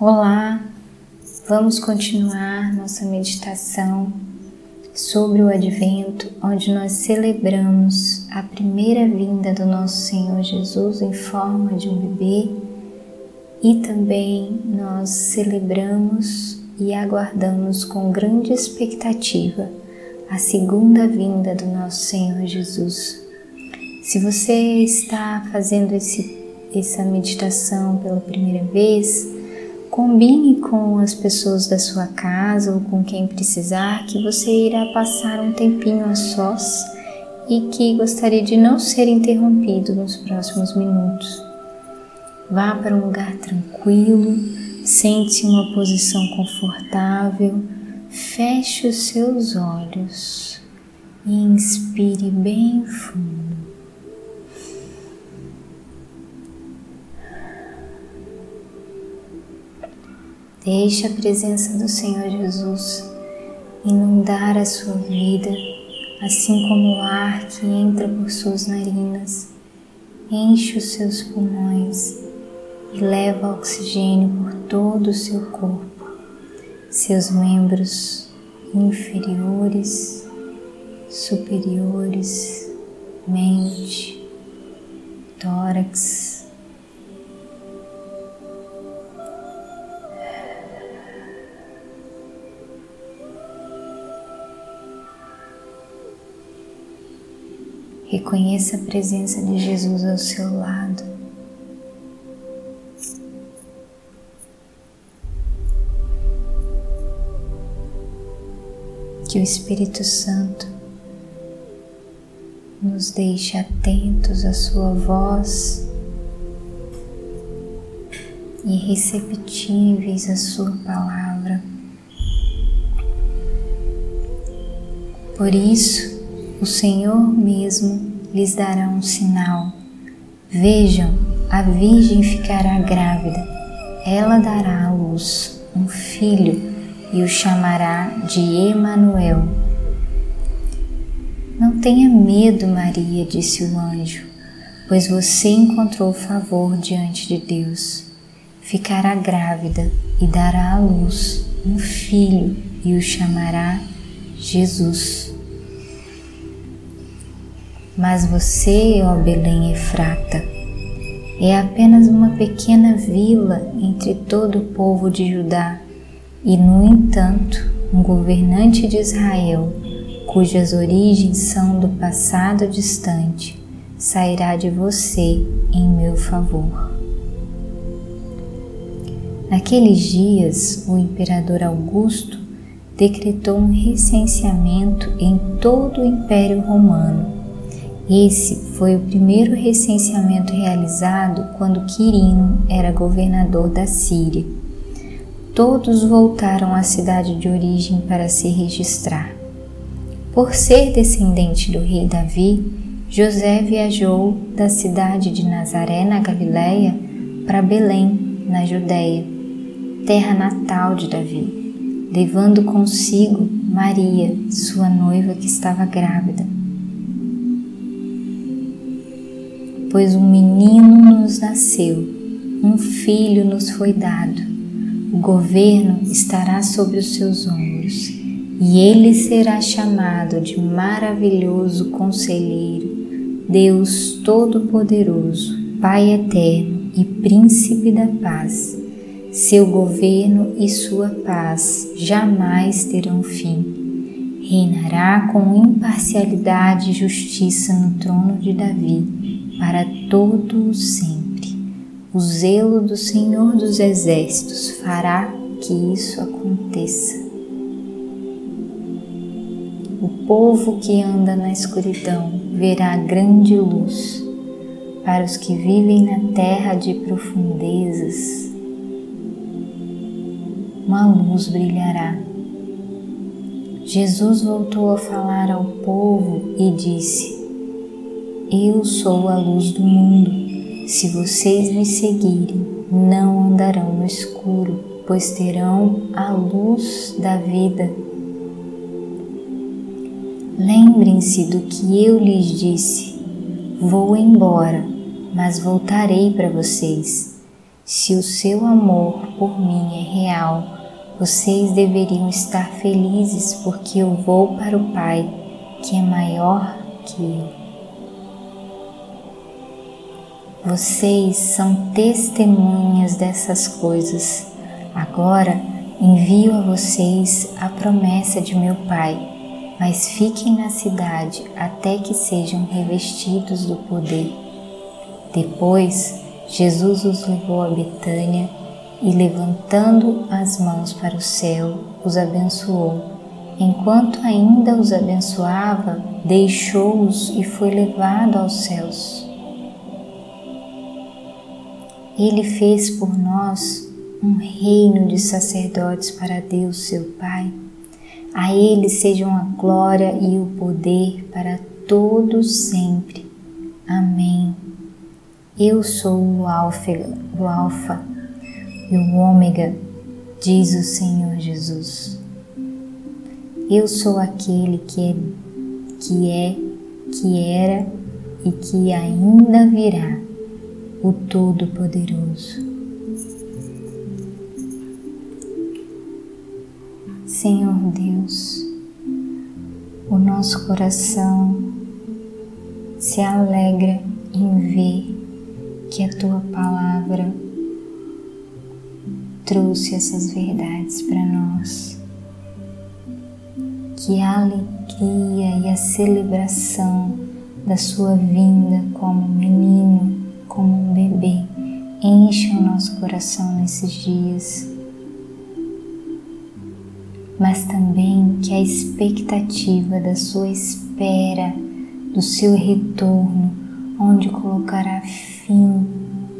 Olá, vamos continuar nossa meditação sobre o Advento, onde nós celebramos a primeira vinda do nosso Senhor Jesus em forma de um bebê e também nós celebramos e aguardamos com grande expectativa a segunda vinda do nosso Senhor Jesus. Se você está fazendo esse, essa meditação pela primeira vez, Combine com as pessoas da sua casa ou com quem precisar que você irá passar um tempinho a sós e que gostaria de não ser interrompido nos próximos minutos. Vá para um lugar tranquilo, sente-se em uma posição confortável, feche os seus olhos e inspire bem fundo. Deixe a presença do Senhor Jesus inundar a sua vida, assim como o ar que entra por suas narinas enche os seus pulmões e leva oxigênio por todo o seu corpo, seus membros inferiores, superiores, mente, tórax Reconheça a presença de Jesus ao seu lado. Que o Espírito Santo nos deixe atentos à Sua voz e receptíveis à Sua palavra. Por isso, o Senhor mesmo lhes dará um sinal. Vejam, a Virgem ficará grávida. Ela dará à luz um filho e o chamará de Emanuel. Não tenha medo, Maria, disse o anjo, pois você encontrou favor diante de Deus. Ficará grávida e dará à luz um filho e o chamará Jesus. Mas você, ó Belém Efrata, é apenas uma pequena vila entre todo o povo de Judá, e no entanto, um governante de Israel, cujas origens são do passado distante, sairá de você em meu favor. Naqueles dias, o imperador Augusto decretou um recenseamento em todo o Império Romano esse foi o primeiro recenseamento realizado quando Quirino era governador da Síria. Todos voltaram à cidade de origem para se registrar. Por ser descendente do rei Davi, José viajou da cidade de Nazaré, na Galiléia, para Belém, na Judéia, terra natal de Davi, levando consigo Maria, sua noiva que estava grávida. Pois um menino nos nasceu, um filho nos foi dado. O governo estará sobre os seus ombros, e ele será chamado de maravilhoso conselheiro, Deus Todo-Poderoso, Pai eterno e príncipe da paz. Seu governo e sua paz jamais terão fim. Reinará com imparcialidade e justiça no trono de Davi para todo o sempre. O zelo do Senhor dos Exércitos fará que isso aconteça. O povo que anda na escuridão verá grande luz. Para os que vivem na terra de profundezas, uma luz brilhará. Jesus voltou a falar ao povo e disse: eu sou a luz do mundo. Se vocês me seguirem, não andarão no escuro, pois terão a luz da vida. Lembrem-se do que eu lhes disse: vou embora, mas voltarei para vocês. Se o seu amor por mim é real, vocês deveriam estar felizes porque eu vou para o Pai, que é maior que eu. Vocês são testemunhas dessas coisas. Agora envio a vocês a promessa de meu Pai mas fiquem na cidade até que sejam revestidos do poder. Depois, Jesus os levou a Betânia e, levantando as mãos para o céu, os abençoou. Enquanto ainda os abençoava, deixou-os e foi levado aos céus. Ele fez por nós um reino de sacerdotes para Deus, seu Pai a Ele sejam a glória e o poder para todos sempre. Amém. Eu sou o Alfa, o Alfa e o Ômega, diz o Senhor Jesus. Eu sou aquele que é, que é, que era e que ainda virá, o Todo-Poderoso. Senhor Deus, o nosso coração se alegra em ver que a tua palavra trouxe essas verdades para nós. Que a alegria e a celebração da sua vinda como enche o nosso coração nesses dias. Mas também que a expectativa da sua espera, do seu retorno, onde colocará fim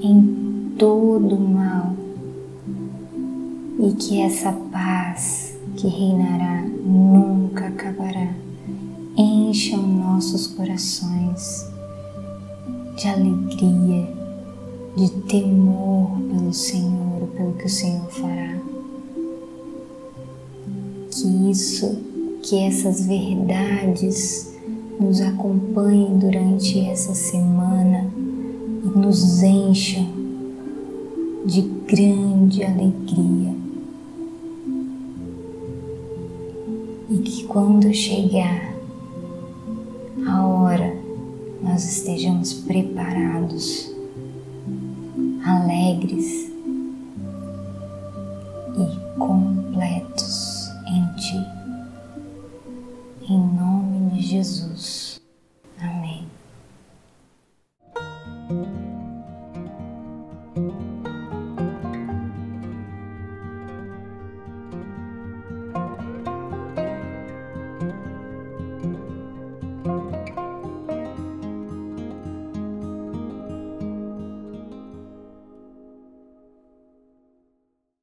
em todo o mal, e que essa paz que reinará nunca acabará. Encham nossos corações de alegria, de temor pelo Senhor, pelo que o Senhor fará que isso, que essas verdades nos acompanhem durante essa semana e nos encham de grande alegria. E que quando chegar a hora, nós estejamos preparados, alegres